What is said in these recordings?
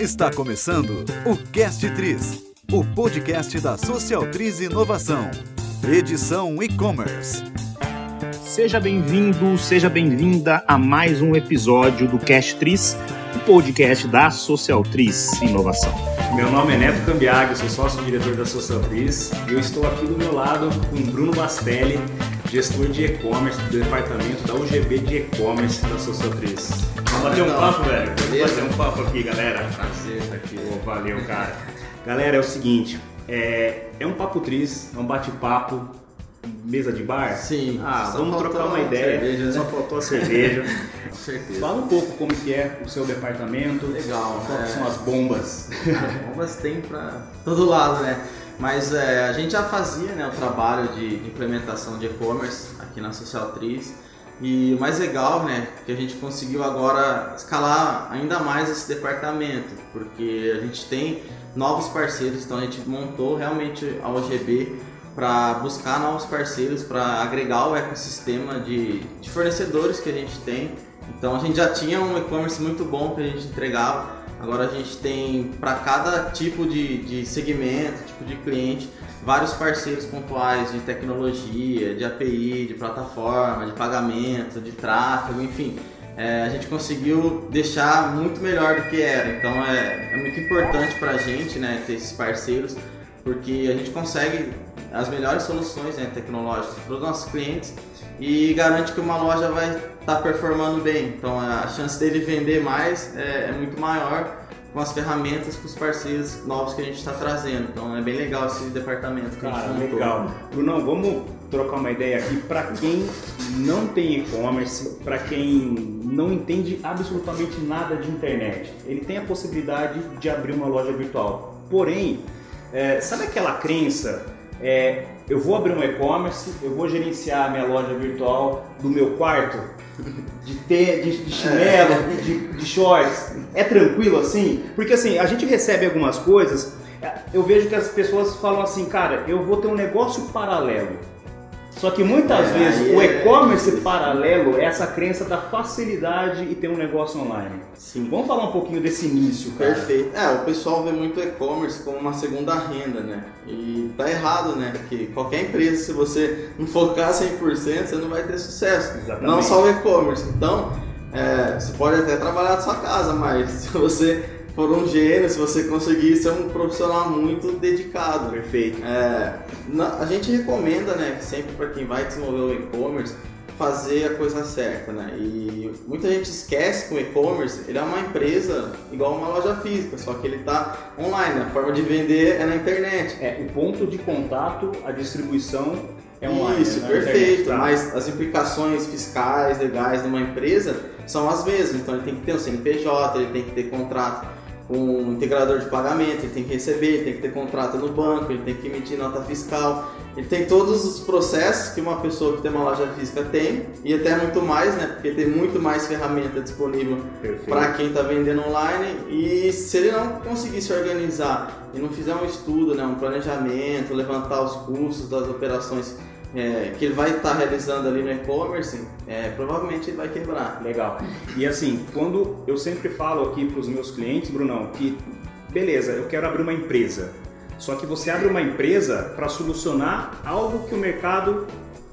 Está começando o Cast Tris, o podcast da Social Tris Inovação. Edição e-commerce. Seja bem-vindo, seja bem-vinda a mais um episódio do Cast Tris, o podcast da Social Tris Inovação. Meu nome é Neto Cambiago, sou sócio-diretor da Social Tris e eu estou aqui do meu lado com Bruno Bastelli, gestor de e-commerce do departamento da UGB de e-commerce da Social Tris. Vamos bater um papo, velho? Vamos bater um papo aqui, galera. Prazer estar aqui. Pô, valeu, cara. Galera, é o seguinte, é, é um papo tris, é um bate-papo, mesa de bar? Sim. Ah, vamos trocar uma ideia. cerveja, né? Só faltou a cerveja. Com certeza. Fala um pouco como que é o seu departamento. Legal, Quais é. são as bombas? Bombas tem pra todo lado, né? Mas é, a gente já fazia né, o trabalho de, implementação de e-commerce aqui na Social Tris. E o mais legal, né, que a gente conseguiu agora escalar ainda mais esse departamento, porque a gente tem novos parceiros, então a gente montou realmente a OGB para buscar novos parceiros, para agregar o ecossistema de, de fornecedores que a gente tem. Então a gente já tinha um e-commerce muito bom que a gente entregava, agora a gente tem para cada tipo de, de segmento, tipo de cliente, vários parceiros pontuais de tecnologia, de API, de plataforma, de pagamento, de tráfego, enfim. É, a gente conseguiu deixar muito melhor do que era. Então é, é muito importante para a gente né, ter esses parceiros, porque a gente consegue as melhores soluções né, tecnológicas para os nossos clientes e garante que uma loja vai estar performando bem. Então a chance dele vender mais é, é muito maior com as ferramentas, com os parceiros novos que a gente está trazendo. Então é bem legal esse departamento que a Cara, gente montou. legal. Brunão, vamos trocar uma ideia aqui para quem não tem e-commerce, para quem não entende absolutamente nada de internet. Ele tem a possibilidade de abrir uma loja virtual. Porém, é, sabe aquela crença? É, eu vou abrir um e-commerce, eu vou gerenciar a minha loja virtual do meu quarto, de, ter, de, de chinelo, de, de shorts. É tranquilo assim? Porque assim, a gente recebe algumas coisas, é, eu vejo que as pessoas falam assim, cara, eu vou ter um negócio paralelo. Só que muitas É, vezes aí o é- e-commerce paralelo é essa crença da facilidade e ter um negócio online. Sim. Vamos falar um pouquinho desse início, cara. Perfeito. É, o pessoal vê muito e-commerce como uma segunda renda, né? E tá errado, né? Porque qualquer empresa, se você não focar 100%, você não vai ter sucesso. Exatamente. Não só o e-commerce. Então, é, você pode até trabalhar da sua casa, mas se você for um gênio, se você conseguir ser um profissional muito dedicado, Perfeito. é, na- a gente recomenda, né, sempre para quem vai desenvolver o e-commerce, fazer a coisa certa, né? E muita gente esquece que o e-commerce ele é uma empresa igual uma loja física, só que ele está online, a forma de vender é na internet. É, o ponto de contato, a distribuição é online. Isso, né? perfeito. Internet, tá? Mas as implicações fiscais, legais de uma empresa são as mesmas. Então ele tem que ter um CNPJ, ele tem que ter contrato um integrador de pagamento, ele tem que receber, ele tem que ter contrato no banco, ele tem que emitir nota fiscal. Ele tem todos os processos que uma pessoa que tem uma loja física tem e até muito mais, né? Porque tem muito mais ferramenta disponível para quem está vendendo online e se ele não conseguir se organizar e não fizer um estudo, né, um planejamento, levantar os custos das operações é, que ele vai estar realizando ali no e-commerce, é, provavelmente ele vai quebrar. Legal. E assim, quando eu sempre falo aqui para os meus clientes, Brunão, que beleza, eu quero abrir uma empresa. Só que você abre uma empresa para solucionar algo que o mercado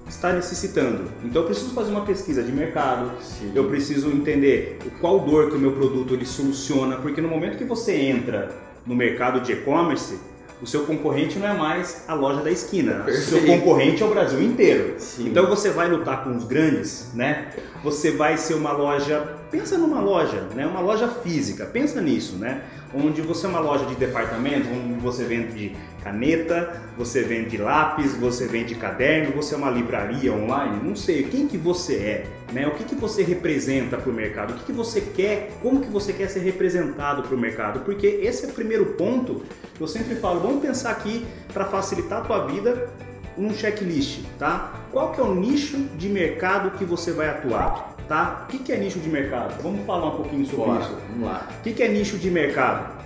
está necessitando. Então eu preciso fazer uma pesquisa de mercado, Sim. eu preciso entender qual dor que o meu produto ele soluciona, porque no momento que você entra no mercado de e-commerce, o seu concorrente não é mais a loja da esquina, o seu Perfeito. concorrente é o Brasil inteiro. Sim. Então você vai lutar com os grandes, né? Você vai ser uma loja, pensa numa loja, né? Uma loja física, pensa nisso, né? Onde você é uma loja de departamento, onde você vende caneta, você vende lápis, você vende caderno, você é uma livraria online, não sei, quem que você é, né? O que que você representa para o mercado? O que que você quer? Como que você quer ser representado para o mercado? Porque esse é o primeiro ponto que eu sempre falo, vamos pensar aqui para facilitar a tua vida um checklist, tá? Qual que é o nicho de mercado que você vai atuar, tá? O que, é nicho de mercado? Vamos falar um pouquinho sobre Bora, isso. vamos lá. O que, que é nicho de mercado?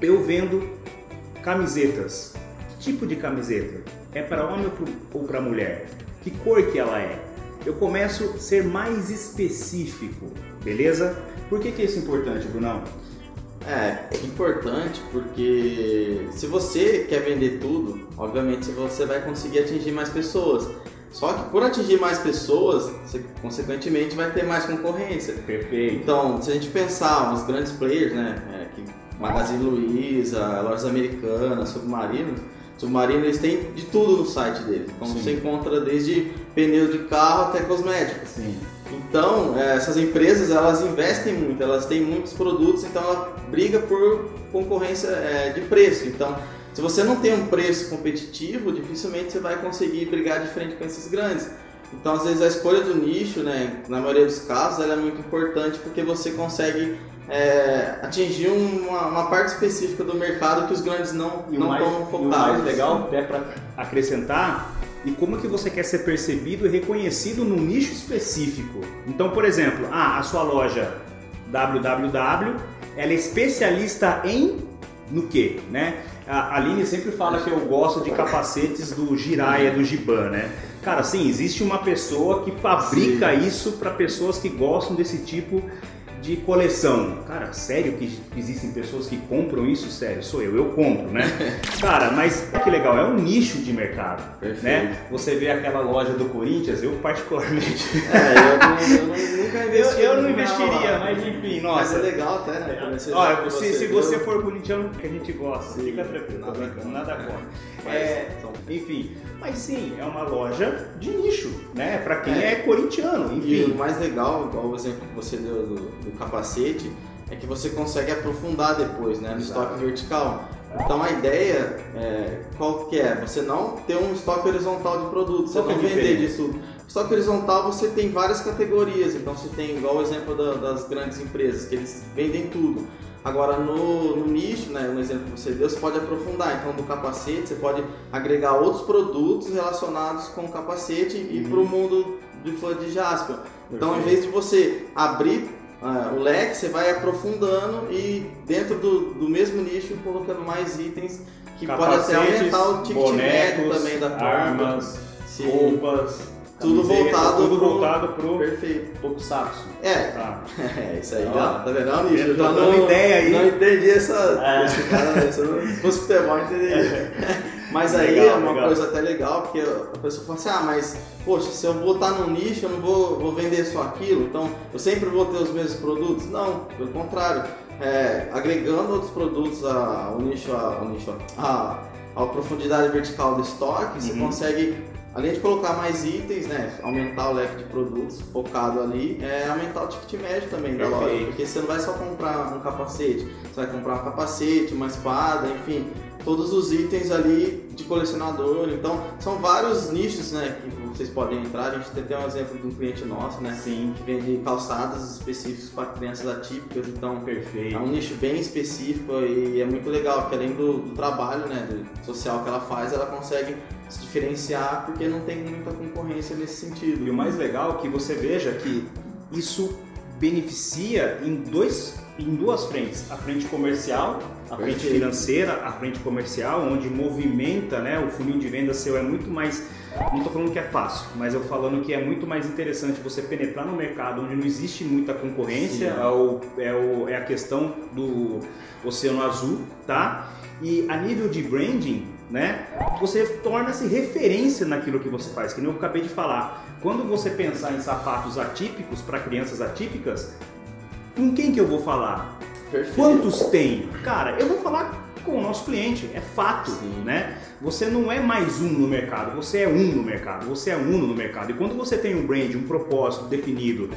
Eu vendo camisetas. Que tipo de camiseta? É para homem ou para mulher? Que cor que ela é? Eu começo a ser mais específico, beleza? Por que, que isso é importante, Brunão? É, é importante porque se você quer vender tudo, obviamente você vai conseguir atingir mais pessoas. Só que por atingir mais pessoas, você consequentemente vai ter mais concorrência. Perfeito. Então, se a gente pensar os grandes players, né, é, que Magazine Luiza, lojas americanas, Submarino, Submarino eles têm de tudo no site deles. Então Sim. você encontra desde pneu de carro até cosméticos. Sim. Então, é, essas empresas elas investem muito, elas têm muitos produtos, então ela briga por concorrência é, de preço. Então, se você não tem um preço competitivo, dificilmente você vai conseguir brigar de frente com esses grandes. Então, às vezes a escolha do nicho, né, na maioria dos casos, ela é muito importante porque você consegue é, atingir uma, uma parte específica do mercado que os grandes não E não mais, estão e o focados. mais legal, até para acrescentar, e como que você quer ser percebido e reconhecido num nicho específico. Então, por exemplo, ah, a sua loja www, ela é especialista em no quê, né? A Aline sempre fala que eu gosto de capacetes do Jiraya, do Giban, né? Cara, sim, existe uma pessoa que fabrica isso para pessoas que gostam desse tipo de coleção. Cara, sério que existem pessoas que compram isso? Sério, sou eu, eu compro, né? Cara, mas que legal, é um nicho de mercado, Perfeito. né? Você vê aquela loja do Corinthians, eu particularmente, É, eu, não, eu não- nunca eu, investi. eu não numa investiria, loja. mas enfim, Mas nossa. é legal até, né? Você- Olha, se, se viu, você for corintiano, que a gente gosta, Sim, fica tranquilo, nada nada contra. Mas É, enfim, mas sim, é uma loja de nicho, né? Pra quem é, É. corintiano, E enfim. o mais legal, igual o exemplo que você deu do, do capacete, é que você consegue aprofundar depois, né, no Exato. estoque vertical. Então a ideia é, qual que é? Você não ter um estoque horizontal de produtos, você é não vender de tudo. Estoque horizontal você tem várias categorias, então você tem igual o exemplo da- das grandes empresas, que eles vendem tudo. Agora no, no nicho, né, no exemplo que você deu, você pode aprofundar. Então do capacete você pode agregar outros produtos relacionados com o capacete e Uhum. para o mundo de fã de Jasper. Então, em vez de você abrir ah, o leque, você vai aprofundando e dentro do, do mesmo nicho colocando mais itens que pode até aumentar o ticket médio também da compra. armas, Sim. roupas, Tudo voltado tudo pro- voltado pro Perfeito. Tokusatsu. É, Tá. é isso aí, Ó. ó. Tá vendo? É nicho. Eu já não, ideia aí. não entendi essa. É. Esse cara, né? Se não fosse futebol, eu entenderia. Mas aí Legal, é uma legal. coisa até legal, porque a pessoa fala assim, ah, mas, poxa, se eu estar num nicho, eu não vou, vou vender só aquilo, então eu sempre vou ter os mesmos produtos? Não, pelo contrário. É, agregando outros produtos ao nicho, ao nicho a, a profundidade vertical do estoque, você Uhum. consegue, além de colocar mais itens, né, aumentar o leque de produtos focado ali, é aumentar o ticket médio também da loja, Perfeito. porque você não vai só comprar um capacete, você vai comprar um capacete, uma espada, enfim, todos os itens ali de colecionador. Então, são vários nichos, né, que vocês podem entrar. A gente tem até um exemplo de um cliente nosso, né, Sim, que vende calçados específicos para crianças atípicas. Então, é perfeito. um nicho bem específico e é muito legal, porque além do, do trabalho, né, do social que ela faz, ela consegue se diferenciar porque não tem muita concorrência nesse E sentido. o mais legal é que você veja que isso beneficia em, dois, em duas frentes. A frente comercial, a frente Perfeito. financeira, a frente comercial, onde movimenta né, o funil de venda seu é muito mais. Não estou falando que é fácil, mas eu falando que é muito mais interessante você penetrar no mercado onde não existe muita concorrência, é, o- é, o- é a questão do oceano azul, tá? E a nível de branding, né, você torna-se referência naquilo que você faz, que nem eu acabei de falar. Quando você pensar em sapatos atípicos para crianças atípicas, com quem que eu vou falar? Perfeito. Quantos tem? Cara, eu vou falar com o nosso cliente, é fato, Sim. né? Você não é mais um no mercado, você é um no mercado, você é uno no mercado. E quando você tem um brand, um propósito definido,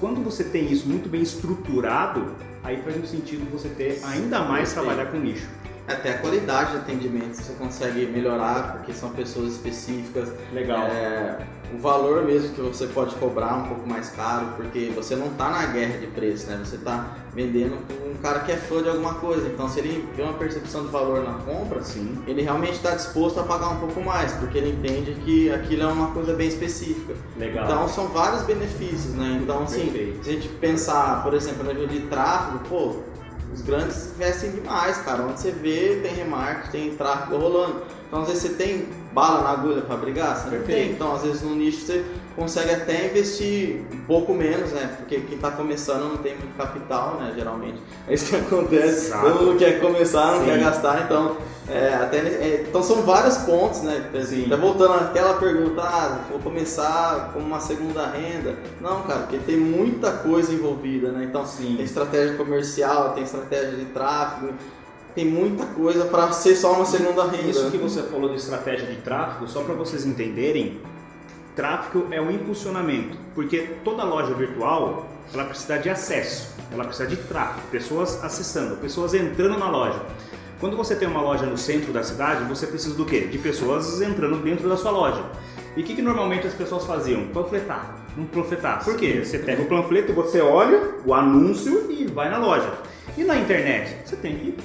quando você tem isso muito bem estruturado, aí faz um sentido você ter ainda mais Perfeito. trabalhar com nicho. Até a qualidade de atendimento você consegue melhorar, porque são pessoas específicas. Legal. É, o valor mesmo que você pode cobrar um pouco mais caro, porque você não está na guerra de preço, né? Você está vendendo com um cara que é fã de alguma coisa. Então, se ele vê uma percepção de valor na compra, Sim. ele realmente está disposto a pagar um pouco mais, porque ele entende que aquilo é uma coisa bem específica. Legal. Então, são vários benefícios, né? Então, assim, Perfeito. se a gente pensar, por exemplo, no nível de tráfego, pô, os grandes investem demais, cara. Onde você vê, tem remarketing, tem tráfego rolando. Então, às vezes você tem bala na agulha para brigar, você não Perfeito. tem. Então, às vezes no nicho você consegue até investir um pouco menos, né? Porque quem está começando não tem muito capital, né? Geralmente. É isso que acontece. Exato. Todo mundo quer começar, não Sim. quer gastar, então. é, até, é, então são vários pontos, né? Sim. Até voltando àquela pergunta, ah, vou começar como uma segunda renda. Não, cara, porque tem muita coisa envolvida, né? Então Sim. tem estratégia comercial, tem estratégia de tráfego, tem muita coisa para ser só uma segunda renda. Isso que você falou de estratégia de tráfego, só para vocês entenderem, tráfego é um impulsionamento, porque toda loja virtual ela precisa de acesso, ela precisa de tráfego, pessoas acessando, pessoas entrando na loja. Quando você tem uma loja no centro da cidade, você precisa do quê? De pessoas entrando dentro da sua loja. E o que, que normalmente as pessoas faziam? Panfletar. Um panfletar. Por quê? Você pega o panfleto, você olha o anúncio e vai na loja. E na internet? Você tem que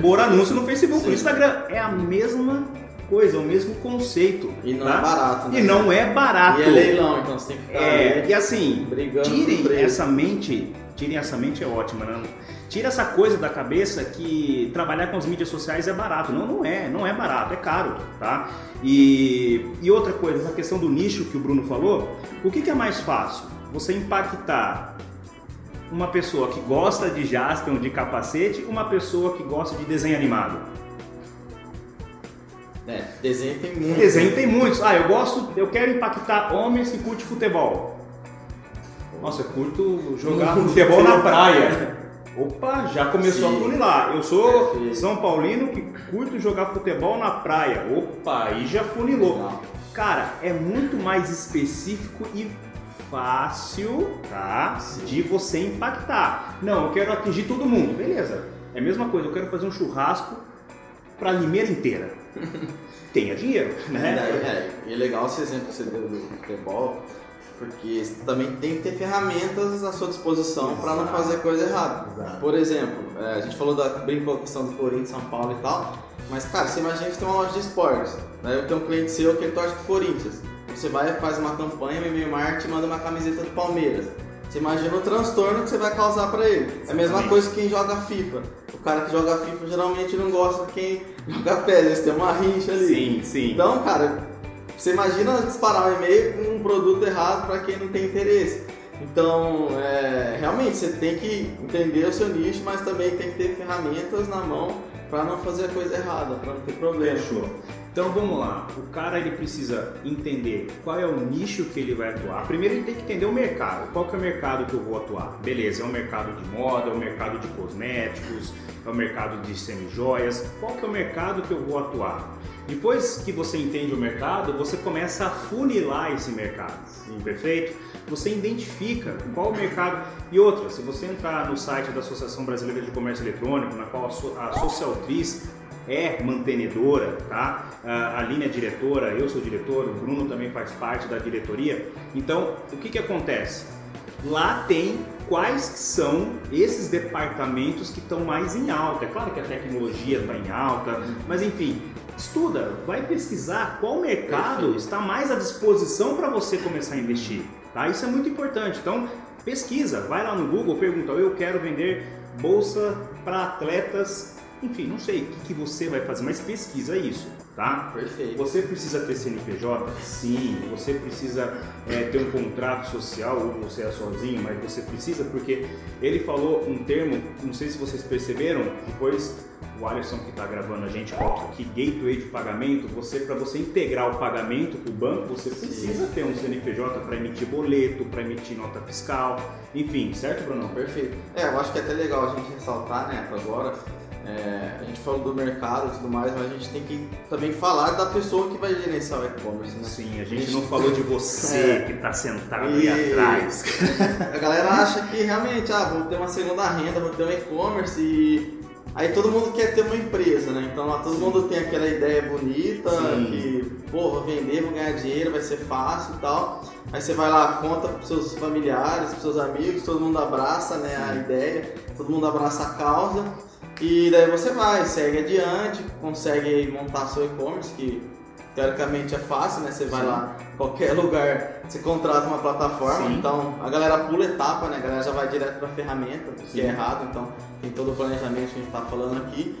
pôr anúncio no Facebook, Sim. no Instagram. É a mesma coisa, é o mesmo conceito. E não tá? é barato, né? E não é barato. E é leilão, então você tem que ficar É, e assim, tirem por essa mente, tirem essa mente é ótima, né? Tira essa coisa da cabeça que trabalhar com as mídias sociais é barato. Não, não é, não é barato, é caro, tá? E, e outra coisa, essa questão do nicho que o Bruno falou, o que, que é mais fácil? Você impactar uma pessoa que gosta de Jaspion, de capacete, uma pessoa que gosta de desenho animado. É, desenho tem muito. Desenho tem muitos. Ah, eu gosto, eu quero impactar homens que curtem futebol. Nossa, eu curto jogar futebol na praia. Opa, já começou Sim. a funilar. Eu sou Perfeito. São Paulino que curto jogar futebol na praia. Opa, aí já funilou. Legal. Cara, é muito mais específico e fácil, tá? De você impactar. Não, eu quero atingir todo mundo. Beleza. É a mesma coisa, eu quero fazer um churrasco pra Limeira inteira. Tenha dinheiro, É, né? é, e é legal esse exemplo que você deu do futebol, porque também tem que ter ferramentas à sua disposição para não fazer coisa errada. Exato. Por exemplo, é, a gente falou da brincou a questão do Corinthians, São Paulo e tal, mas cara, você imagina que você tem uma loja de esportes, né? eu tenho um cliente seu que ele torce pro Corinthians, você vai faz uma campanha, me marketing manda uma camiseta do Palmeiras. Você imagina o transtorno que você vai causar para ele. É a mesma Exatamente. coisa que quem joga FIFA. O cara que joga FIFA geralmente não gosta de quem joga pé, eles têm uma rincha ali. Sim, sim. Então, cara, você imagina disparar um e-mail com um produto errado para quem não tem interesse. Então, é, realmente, você tem que entender o seu nicho, mas também tem que ter ferramentas na mão para não fazer a coisa errada, para não ter problema. Fechou. Então vamos lá. O cara ele precisa entender qual é o nicho que ele vai atuar. Primeiro ele tem que entender o mercado. Qual que é o mercado que eu vou atuar? Beleza, é o mercado de moda, é o mercado de cosméticos, é o mercado de semijoias. Qual que é o mercado que eu vou atuar? Depois que você entende o mercado, você começa a funilar esse mercado. Perfeito? Você identifica qual o mercado. E outra, se você entrar no site da Associação Brasileira de Comércio Eletrônico, na qual a so- a Socialtriz é mantenedora, tá? A Aline é diretora, eu sou diretor, o Bruno também faz parte da diretoria. Então, o que que acontece? Lá tem quais são esses departamentos que estão mais em alta. É claro que a tecnologia está em alta, mas enfim, estuda, vai pesquisar qual mercado está mais à disposição para você começar a investir. Tá? Isso é muito importante. Então, pesquisa, vai lá no Google, pergunta, eu quero vender bolsa para atletas, enfim, não sei o que, que você vai fazer, mas pesquisa isso, tá? Perfeito. Você precisa ter CNPJ? Sim. Você precisa é, ter um contrato social ou você é sozinho, mas você precisa porque ele falou um termo, não sei se vocês perceberam, depois o Alisson que está gravando a gente coloca aqui gateway de pagamento. Você para você integrar o pagamento com o banco, você precisa ter um CNPJ para emitir boleto, para emitir nota fiscal, enfim, certo, Bruno? Perfeito. É, eu acho que é até legal a gente ressaltar, né, agora. É, a gente falou do mercado e tudo mais, mas a gente tem que também falar da pessoa que vai gerenciar o e-commerce, né? Sim, a gente não falou de você É. que está sentado aí E- atrás. A galera acha que realmente, ah, vou ter uma segunda renda, vou ter um e-commerce e. Aí todo mundo quer ter uma empresa, né? Então lá todo mundo tem aquela ideia bonita, Sim. que, pô, vou vender, vou ganhar dinheiro, vai ser fácil e tal. Aí você vai lá, conta pros seus familiares, pros seus amigos, todo mundo abraça né, a ideia, todo mundo abraça a causa. E daí você vai, segue adiante, consegue montar seu e-commerce, que teoricamente é fácil, né? Você vai Sim. lá, qualquer lugar, você contrata uma plataforma, Sim. então a galera pula etapa, né? A galera já vai direto pra ferramenta, o que Sim. é errado, então tem todo o planejamento que a gente tá falando aqui.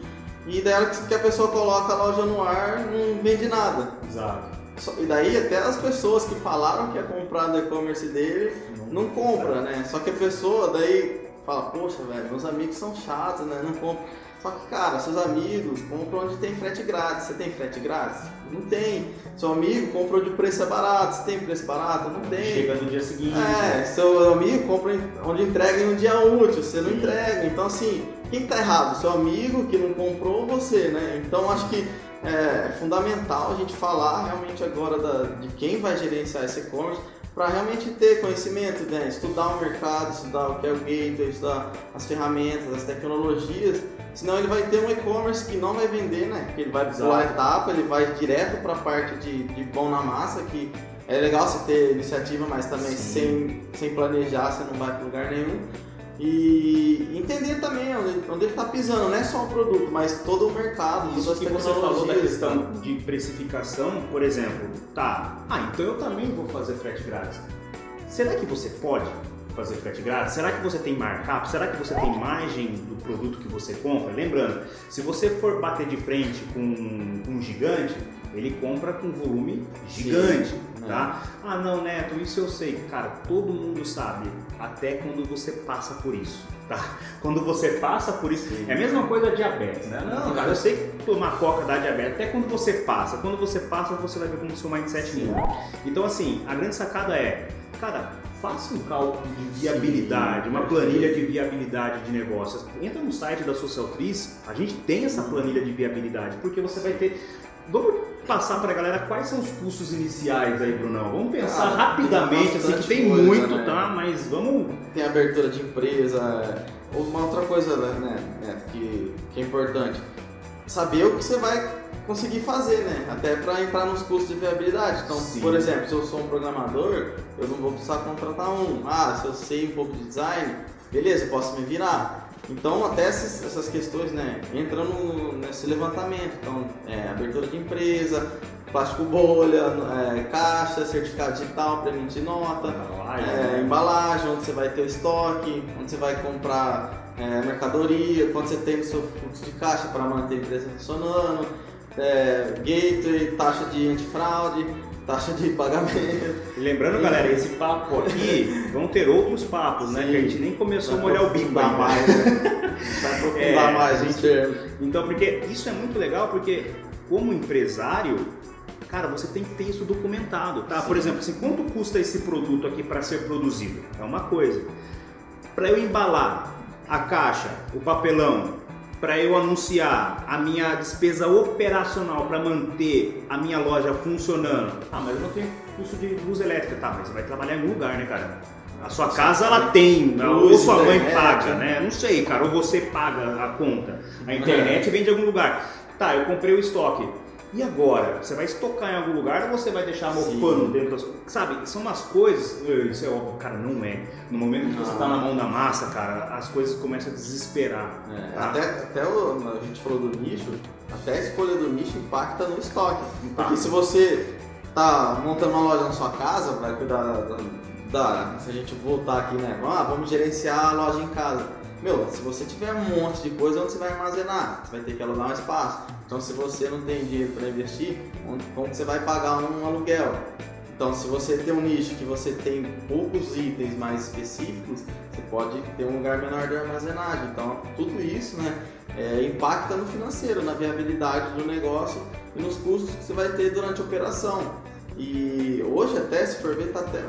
E daí que a pessoa coloca a loja no ar, não vende nada. Exato. E daí até as pessoas que falaram que ia comprar do e-commerce dele não compra, né? Só que a pessoa daí fala, poxa, velho, meus amigos são chatos, né? Não compram. Só que, cara, seus amigos compram onde tem frete grátis. Você tem frete grátis? Não tem. Seu amigo compra onde o preço é barato. Você tem preço barato? Não tem. Chega no dia seguinte. É, seu amigo compra onde entrega um dia útil, você não entrega. Então, assim, quem tá errado? Seu amigo que não comprou ou você, né? Então, acho que é fundamental a gente falar realmente agora da- de quem vai gerenciar esse e-commerce para realmente ter conhecimento, né? estudar o mercado, estudar o que é o gateway, estudar as ferramentas, as tecnologias. Senão ele vai ter um e-commerce que não vai vender, né? Porque ele vai pular a etapa, ele vai direto para a parte de, de pão na massa, que é legal você ter iniciativa, mas também sem, sem planejar você não vai para lugar nenhum. E entender também onde, onde ele está pisando, não é só o produto, mas todo o mercado, Isso que você falou da questão de precificação, por exemplo, tá, ah, então eu também vou fazer frete grátis. Será que você pode fazer frete grátis? Será que você tem markup? Será que você tem margem do produto que você compra? Lembrando, se você for bater de frente com um gigante, ele compra com volume gigante, Sim, tá? Ah, não, Neto, isso eu sei. Cara, todo mundo sabe, até quando você passa por isso, tá? Quando você passa por isso, é a mesma coisa da diabetes, né? Não, cara, eu sei que tomar coca dá diabetes, até quando você passa. Quando você passa, você vai ver como o seu mindset muda. Então, assim, a grande sacada é, cara, faça um cálculo de viabilidade, uma planilha de viabilidade de negócios. Entra no site da Socialtriz, a gente tem essa planilha de viabilidade, porque você vai ter. Vamos passar para a galera quais são os custos iniciais aí, Brunão. Vamos pensar Ah, rapidamente, assim, que tem coisa, muito, né? tá? Mas vamos. tem abertura de empresa. Uma outra coisa né, né, que, que é importante, saber o que você vai conseguir fazer, né? Até para entrar nos custos de viabilidade. Então, Sim. por exemplo, se eu sou um programador, eu não vou precisar contratar um. Ah, se eu sei um pouco de design, beleza, eu posso me virar. Então, até essas, essas questões, né, entram no- nesse levantamento. Então, é, abertura de empresa, plástico bolha, é, caixa, certificado digital para emitir nota, é, embalagem, onde você vai ter o estoque, onde você vai comprar é, mercadoria, quanto você tem no seu fluxo de caixa para manter a empresa funcionando, é, gateway, taxa de antifraude, taxa de pagamento. Lembrando, galera, esse papo aqui, vão ter outros papos, né? Sim. Que a gente nem começou a molhar o bico Vai mais, né? Vai aprofundar É, mais gente-. Então, porque isso é muito legal, porque como empresário, cara, você tem que ter isso documentado, tá? Por exemplo, assim, quanto custa esse produto aqui para ser produzido? É uma coisa. Para eu embalar a caixa, o papelão, para eu anunciar a minha despesa operacional para manter a minha loja funcionando. Ah, mas eu não tenho custo de luz elétrica, tá? Mas você vai trabalhar em algum lugar, né, cara? A sua casa ela tem, ou sua mãe paga, né? né? Não sei, cara, ou você paga a conta. A internet vem de algum lugar. Tá, eu comprei o estoque. E agora? Você vai estocar em algum lugar ou você vai deixar mofando dentro das Sabe, são umas coisas. eh, Isso é óbvio, cara, não é. No momento que você Não. tá na mão da massa, cara, as coisas começam a desesperar. É, tá? Até, até o, a gente falou do nicho, até a escolha do nicho impacta no estoque. Impacta. Porque se você tá montando uma loja na sua casa, vai cuidar da, da- Se a gente voltar aqui, né? Ah, vamos gerenciar a loja em casa. Meu, se você tiver um monte de coisa, onde você vai armazenar? Você vai ter que alugar um espaço. Então, se você não tem dinheiro para investir, onde, como você vai pagar um aluguel? Então, se você tem um nicho que você tem poucos itens mais específicos, você pode ter um lugar menor de armazenagem. Então, tudo isso, né, é, impacta no financeiro, na viabilidade do negócio e nos custos que você vai ter durante a operação. E hoje até, se for ver, tá até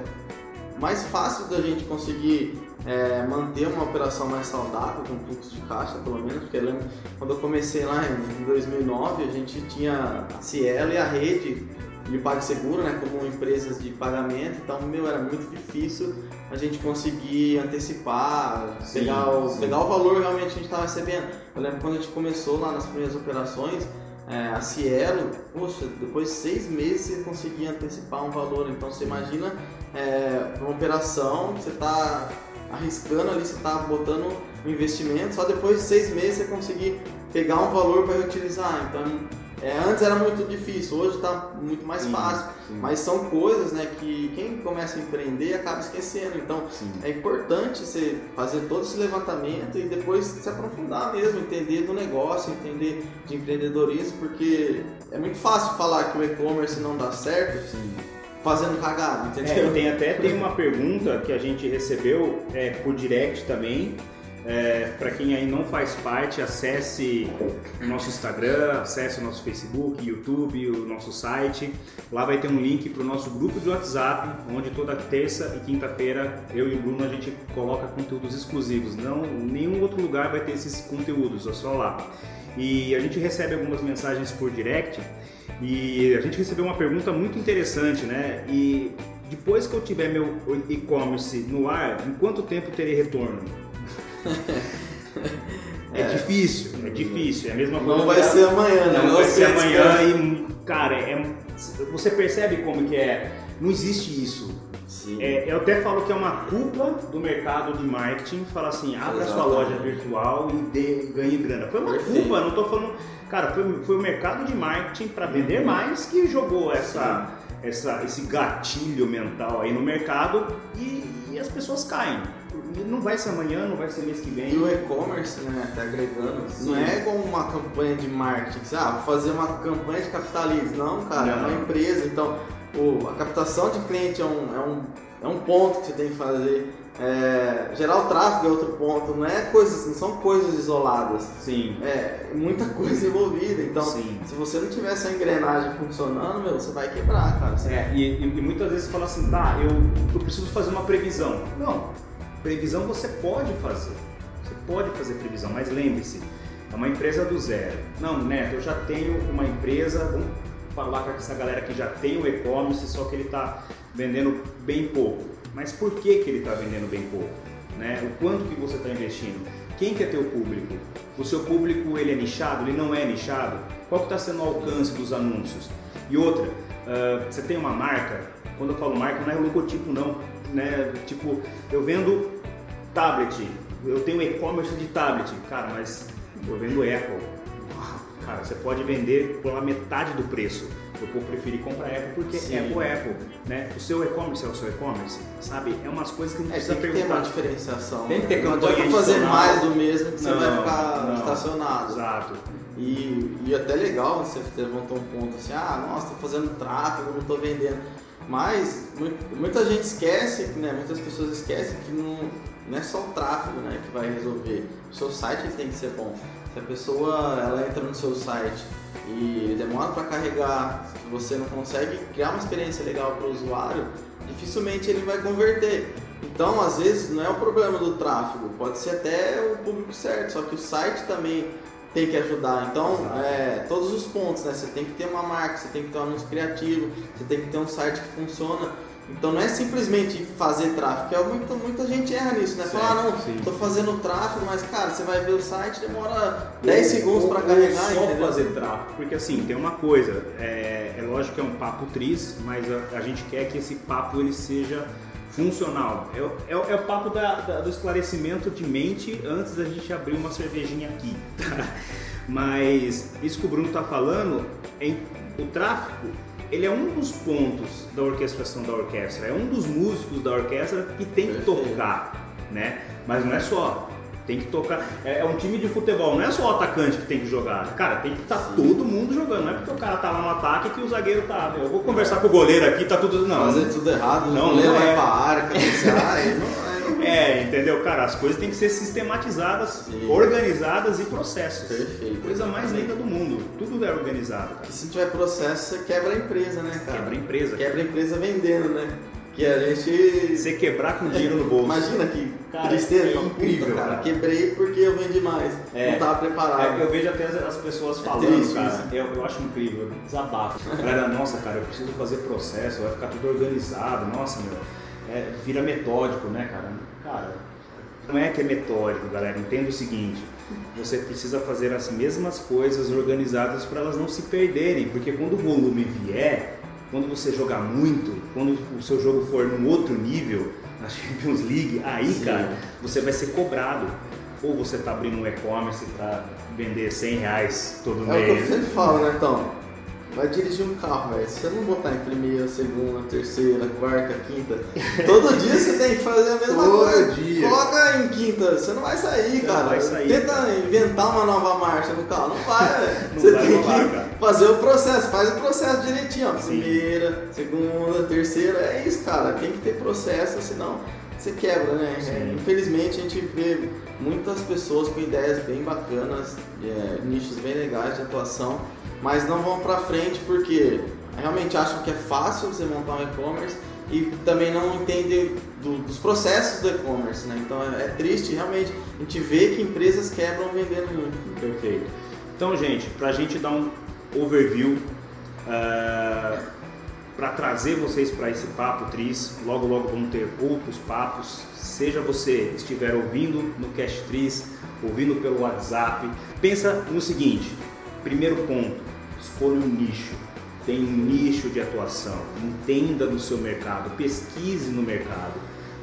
mais fácil da gente conseguir é, manter uma operação mais saudável, com fluxo de caixa, pelo menos, porque eu lembro quando eu comecei lá em 2009, a gente tinha a Cielo e a Rede de PagSeguro, né, como empresas de pagamento, então, meu, era muito difícil a gente conseguir antecipar, Sim, pegar, o, sim. pegar o valor realmente que a gente estava recebendo. Eu lembro quando a gente começou lá nas primeiras operações, é, a Cielo, poxa, depois de seis meses você conseguia antecipar um valor, então você imagina é, uma operação, você está arriscando ali, você está botando um investimento, só depois de seis meses você conseguir pegar um valor para reutilizar. Então É, antes era muito difícil, hoje está muito mais Sim, fácil. sim. Mas são coisas né, que quem começa a empreender acaba esquecendo. Então Sim. é importante você fazer todo esse levantamento e depois se aprofundar mesmo, entender do negócio, entender de empreendedorismo, porque é muito fácil falar que o e-commerce não dá certo fazendo cagada, É, entendeu? tem até tem uma pergunta que a gente recebeu é, por direct também. É, para quem aí não faz parte, acesse o nosso Instagram, acesse o nosso Facebook, YouTube, o nosso site. Lá vai ter um link para o nosso grupo de WhatsApp, onde toda terça e quinta-feira eu e o Bruno a gente coloca conteúdos exclusivos. Não, nenhum outro lugar vai ter esses conteúdos, é só lá. E a gente recebe algumas mensagens por direct e a gente recebeu uma pergunta muito interessante, né? E depois que eu tiver meu e-commerce no ar, em quanto tempo terei retorno? É, difícil, é difícil. É a mesma coisa. Não vai ser amanhã, né? Não vai Você ser amanhã e, cara, é- você percebe como que é? Não existe isso. Sim. É, eu até falo que é uma culpa do mercado de marketing falar assim, abra sua loja virtual e dê, ganhe grana. Foi uma Perfeito. culpa, não tô falando. Cara, foi, foi o mercado de marketing para vender mais que jogou essa, essa, esse gatilho mental aí no mercado e, e as pessoas caem. Não vai ser amanhã, não vai ser mês que vem. E o e-commerce, né, até agregando, não é como uma campanha de marketing, ah, fazer uma campanha de capitalismo. Não, cara, é Não. uma empresa, então o- a captação de cliente é um, é, um, é um ponto que você tem que fazer. É, gerar o tráfego é outro ponto, não é coisas, não são coisas isoladas. Sim. É muita coisa envolvida, então Sim. se você não tiver essa engrenagem funcionando, meu, você vai quebrar, cara. Você- É, e, e- muitas vezes você fala assim, tá, eu, eu preciso fazer uma previsão. Não, previsão você pode fazer. Você pode fazer previsão, mas lembre-se, é uma empresa do zero. Não, Neto, eu já tenho uma empresa, falar com essa galera que já tem o e-commerce, só que ele está vendendo bem pouco. Mas por que, que ele está vendendo bem pouco? Né? O quanto que você está investindo? Quem que é teu público? O seu público ele é nichado? Ele não é nichado? Qual que está sendo o alcance dos anúncios? E outra, ah, você tem uma marca? Quando eu falo marca, não é logotipo não, né? Tipo, eu vendo tablet, eu tenho e-commerce de tablet, cara, mas eu vendo Apple. Cara, você pode vender pela metade do preço. Eu vou preferir comprar Apple porque Sim. Apple é Apple, né? O seu e-commerce é o seu e-commerce, sabe? É umas coisas que gente É, precisa tem que ter uma perguntar. diferenciação. Tem que ter não campanha adianta fazer mais do mesmo que você Não, vai ficar não. estacionado. Exato. E, e até legal você levantou um ponto assim, ah, nossa, tô fazendo tráfego, não tô vendendo. Mas mu- muita gente esquece, né? Muitas pessoas esquecem que não, não é só o tráfego né, que vai resolver. O seu site tem que ser bom. Se a pessoa ela entra no seu site e demora para carregar, se você não consegue criar uma experiência legal para o usuário, dificilmente ele vai converter. Então, às vezes, não é o problema do tráfego, pode ser até o público certo, só que o site também tem que ajudar. Então, é, todos os pontos, né? Você tem que ter uma marca, você tem que ter um anúncio criativo, você tem que ter um site que funciona. Então não é simplesmente fazer tráfego, é muita, muita gente erra nisso, né? Fala, ah, não, Sim. tô fazendo tráfego, mas cara, você vai ver o site, demora 10 segundos para carregar, só entendeu? fazer tráfego. Porque assim, tem uma coisa, é, é lógico que é um papo tris, mas a, a gente quer que esse papo ele seja funcional. É, o- é, é o papo da- da- do esclarecimento de mente antes da gente abrir uma cervejinha aqui. tá? Mas isso que o Bruno está falando, é, o tráfego, ele é um dos pontos da orquestração da orquestra, é um dos músicos da orquestra que tem que tocar, né? Mas não é só. Tem que tocar. É, é um time de futebol, não é só o atacante que tem que jogar. Cara, tem que estar todo mundo jogando. Não é porque o cara tá lá no ataque que o zagueiro tá. Eu vou conversar com o goleiro aqui, tá tudo. Não. Fazer tudo errado, Não, não, goleiro não vai é. pra área, cabecear, aí não, É, entendeu? Cara, as coisas têm que ser sistematizadas, Sim. organizadas e processos. Perfeito. Coisa mais linda do mundo. Tudo é organizado, cara. Se tiver processo, você quebra a empresa, né, cara? Quebra a empresa. Quebra a empresa vendendo, né? Que a gente. Você quebrar com dinheiro no bolso. Imagina que Cara, tristeza, é incrível, "Puta, cara. cara." Quebrei porque eu vendi mais. É. Não tava preparado. É, eu vejo até as, as pessoas É falando, triste cara, eu, eu acho incrível, desabafo. Galera, nossa, cara, eu preciso fazer processo, vai ficar tudo organizado, nossa, meu, é, vira metódico, né, cara? Cara, não é que é metódico, galera, entenda o seguinte, você precisa fazer as mesmas coisas organizadas para elas não se perderem, porque quando o volume vier, quando você jogar muito, quando o seu jogo for num outro nível, na Champions League, aí, Sim. cara, você vai ser cobrado. ou você está abrindo um e-commerce para vender 100 reais todo É o que eu mês. sempre falo, né, Tom? Vai dirigir um carro, velho. Se você não botar em primeira, segunda, terceira, quarta, quinta, todo dia você tem que fazer a mesma Todo coisa. dia. Coloca em quinta, você não vai sair, Você cara. vai sair, Tenta cara. inventar uma nova marcha no carro. Não vai, velho. Você vai tem rolar, que cara. fazer o processo, faz o processo direitinho, ó. Sim. Primeira, segunda, terceira. É isso, cara. Tem que ter processo, senão você quebra, né? Sim. É, infelizmente a gente vê muitas pessoas com ideias bem bacanas, é, nichos bem legais de atuação, mas não vão pra frente porque realmente acham que é fácil você montar um e-commerce e também não entendem do- dos processos do e-commerce, né? Então é, é triste, realmente, a gente vê que empresas quebram vendendo muito. Perfeito. Então, gente, para a gente dar um overview, para trazer vocês para esse papo Tris, logo logo vão ter outros papos. Seja você estiver ouvindo no Cast Tris, ouvindo pelo WhatsApp, pensa no seguinte: primeiro ponto, escolha um nicho. Tem um nicho de atuação, entenda do seu mercado, pesquise no mercado,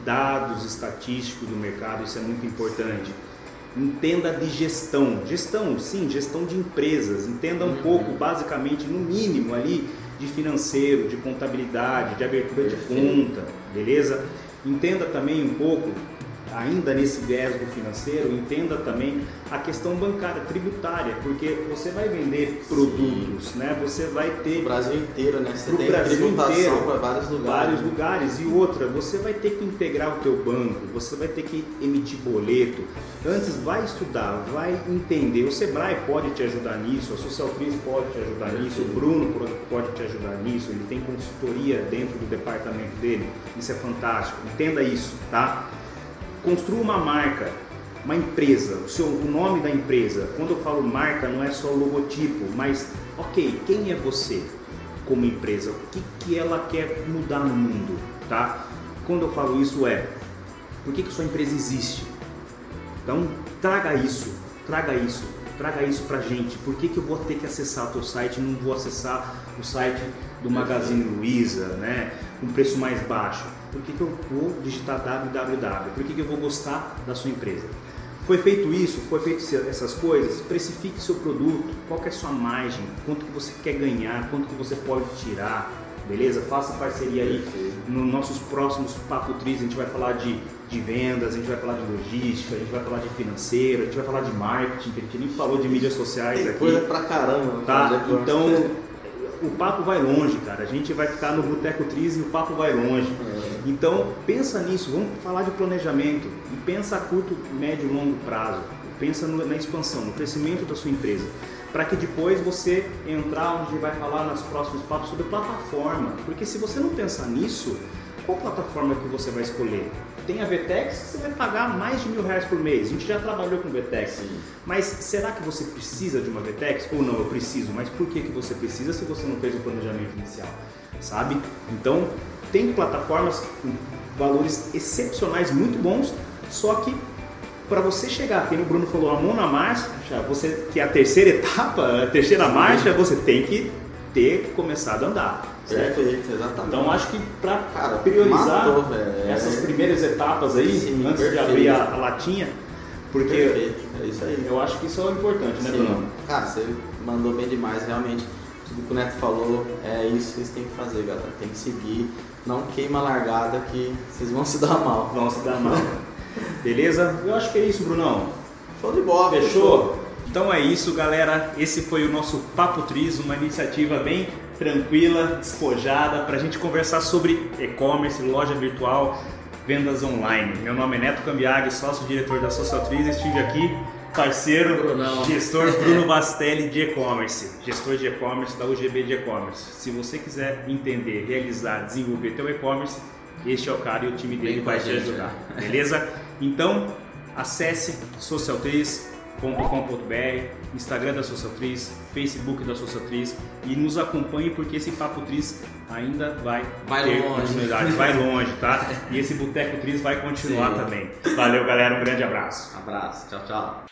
dados estatísticos do mercado, isso é muito importante entenda de gestão. Gestão, sim, gestão de empresas. Entenda um pouco, basicamente, no mínimo ali, de financeiro, de contabilidade, de abertura de conta, beleza? Entenda também um pouco, ainda nesse viés do financeiro, entenda também a questão bancária, tributária, porque você vai vender produtos, né? Você vai ter No Brasil inteiro, né? Você tem Brasil tributação inteiro, para vários lugares. vários né? lugares. E outra, você vai ter que integrar o teu banco, você vai ter que emitir boleto. Antes, vai estudar, vai entender. O Sebrae pode te ajudar nisso, a Social Cris pode te ajudar nisso, o Bruno pode te ajudar nisso, ele tem consultoria dentro do departamento dele. Isso é fantástico. Entenda isso, tá? Construa uma marca, uma empresa, o, seu, o nome da empresa. Quando eu falo marca, não é só logotipo, mas, ok, quem é você como empresa? O que, que ela quer mudar no mundo, tá? Quando eu falo isso é, por que, que sua empresa existe? Então, traga isso, traga isso, traga isso pra gente. Por que, que eu vou ter que acessar o teu site não vou acessar o site do Magazine Luiza, né? Com preço mais baixo? Por que, que eu vou digitar www? Por que, que eu vou gostar da sua empresa? Foi feito isso, foi feito essas coisas, precifique seu produto, qual é a sua margem, quanto que você quer ganhar, quanto que você pode tirar, beleza? Faça parceria aí nos nossos próximos Papo Tris, a gente vai falar de, de vendas, a gente vai falar de logística, a gente vai falar de financeiro, a gente vai falar de marketing, que a gente nem falou de mídias sociais Tem aqui. coisa pra caramba. Tá? Então o papo vai longe, cara. A gente vai ficar no Boteco Tris e o papo vai longe. É. Então pensa nisso, vamos falar de planejamento e pensa a curto, médio e longo prazo. Pensa no- na expansão, no crescimento da sua empresa. Para que depois você entrar onde vai falar nos próximos papos sobre plataforma. Porque se você não pensar nisso, qual plataforma que você vai escolher? Tem a Vetex que você vai pagar mais de mil reais por mês. A gente já trabalhou com Vetex. Sim. Mas será que você precisa de uma VTEX? Ou não, eu preciso. Mas por que, que você precisa se você não fez o planejamento inicial? Sabe? Então, tem plataformas com valores excepcionais, muito bons, só que para você chegar, como o Bruno falou, a mão na marcha, você que é a terceira etapa, a terceira marcha, você tem que ter começado a andar. Certo? Perfeito, exatamente. Então acho que para priorizar matou, essas primeiras etapas aí, Sim, antes de perfeito. abrir a, a latinha, porque Perfeito, é isso aí. eu acho que isso é importante, né. Bruno? Cara, você mandou bem demais, realmente. Tudo que o Neto falou é isso que vocês têm que fazer, galera. Tem que seguir. Não queima a largada que vocês vão se dar mal. Vão se dar mal. Beleza? Eu acho que é isso, Brunão. Show de bola, Fechou? Então é isso, galera. Esse foi o nosso Papo Tris, uma iniciativa bem tranquila, despojada, para a gente conversar sobre e-commerce, loja virtual, vendas online. Meu nome é Neto Cambiaghi, sócio-diretor da Social Tris. Estive aqui, parceiro, Brunão. gestor Bruno Bastelli de e-commerce, gestor de e-commerce da UGB de e-commerce. Se você quiser entender, realizar, desenvolver teu e-commerce, este é o cara e o time dele vai te ajudar. Beleza? Então, acesse socialtriz.com.br, Instagram da Socialtriz, Facebook da Socialtriz e nos acompanhe porque esse Papo Triz ainda vai, Vai ter longe. continuidade, vai longe, tá? E esse Boteco Triz vai continuar Sim. também. Valeu, galera, um grande abraço. Abraço, tchau, tchau.